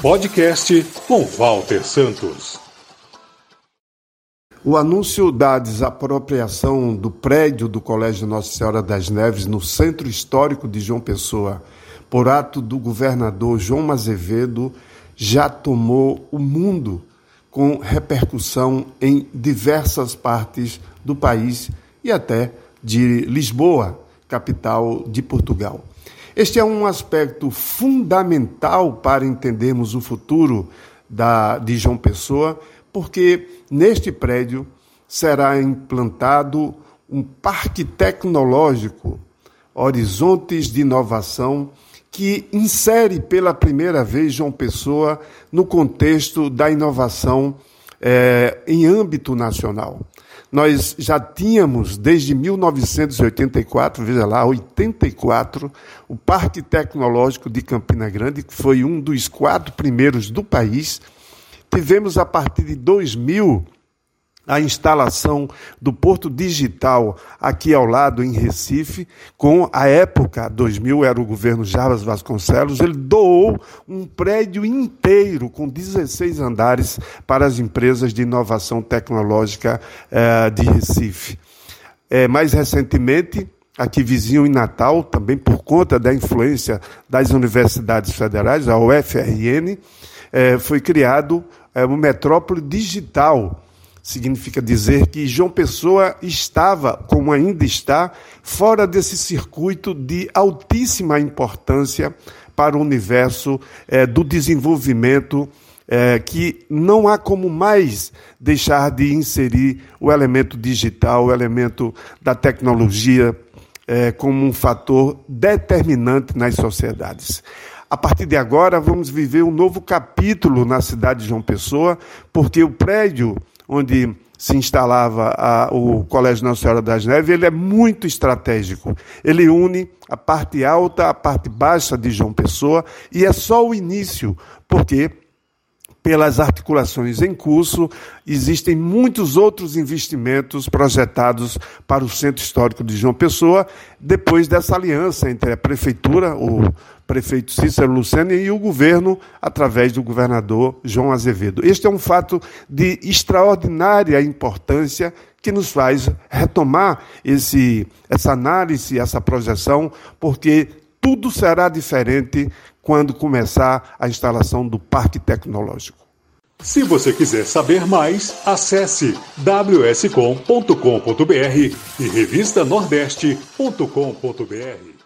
Podcast com Walter Santos. O anúncio da desapropriação do prédio do Colégio Nossa Senhora das Neves no centro histórico de João Pessoa, por ato do governador João Azevedo, já tomou o mundo com repercussão em diversas partes do país e até de Lisboa, capital de Portugal. Este é um aspecto fundamental para entendermos o futuro da, de João Pessoa, porque neste prédio será implantado um parque tecnológico, horizontes de inovação, que insere pela primeira vez João Pessoa no contexto da inovação é, em âmbito nacional. Nós já tínhamos, desde 1984, veja lá, 84, o Parque Tecnológico de Campina Grande, que foi um dos quatro primeiros do país. Tivemos, a partir de 2000, a instalação do Porto Digital aqui ao lado, em Recife, com a época, 2000 era o governo Jarbas Vasconcelos, ele doou um prédio inteiro com 16 andares para as empresas de inovação tecnológica eh, de Recife. Eh, mais recentemente, aqui vizinho em Natal, também por conta da influência das universidades federais, a UFRN, eh, foi criado eh, o Metrópole Digital, significa dizer que João Pessoa estava, como ainda está, fora desse circuito de altíssima importância para o universo é, do desenvolvimento, é, que não há como mais deixar de inserir o elemento digital, o elemento da tecnologia, é, como um fator determinante nas sociedades. A partir de agora, vamos viver um novo capítulo na cidade de João Pessoa, porque o prédio onde se instalava a, o Colégio Nossa Senhora das Neves, ele é muito estratégico. Ele une a parte alta, a parte baixa de João Pessoa, e é só o início, porque pelas articulações em curso, existem muitos outros investimentos projetados para o Centro Histórico de João Pessoa, depois dessa aliança entre a Prefeitura, o prefeito Cícero Lucena e o governo, através do governador João Azevedo. Este é um fato de extraordinária importância que nos faz retomar esse, essa análise, essa projeção, porque tudo será diferente quando começar a instalação do parque tecnológico. Se você quiser saber mais, acesse ws.com.br e revistanordeste.com.br.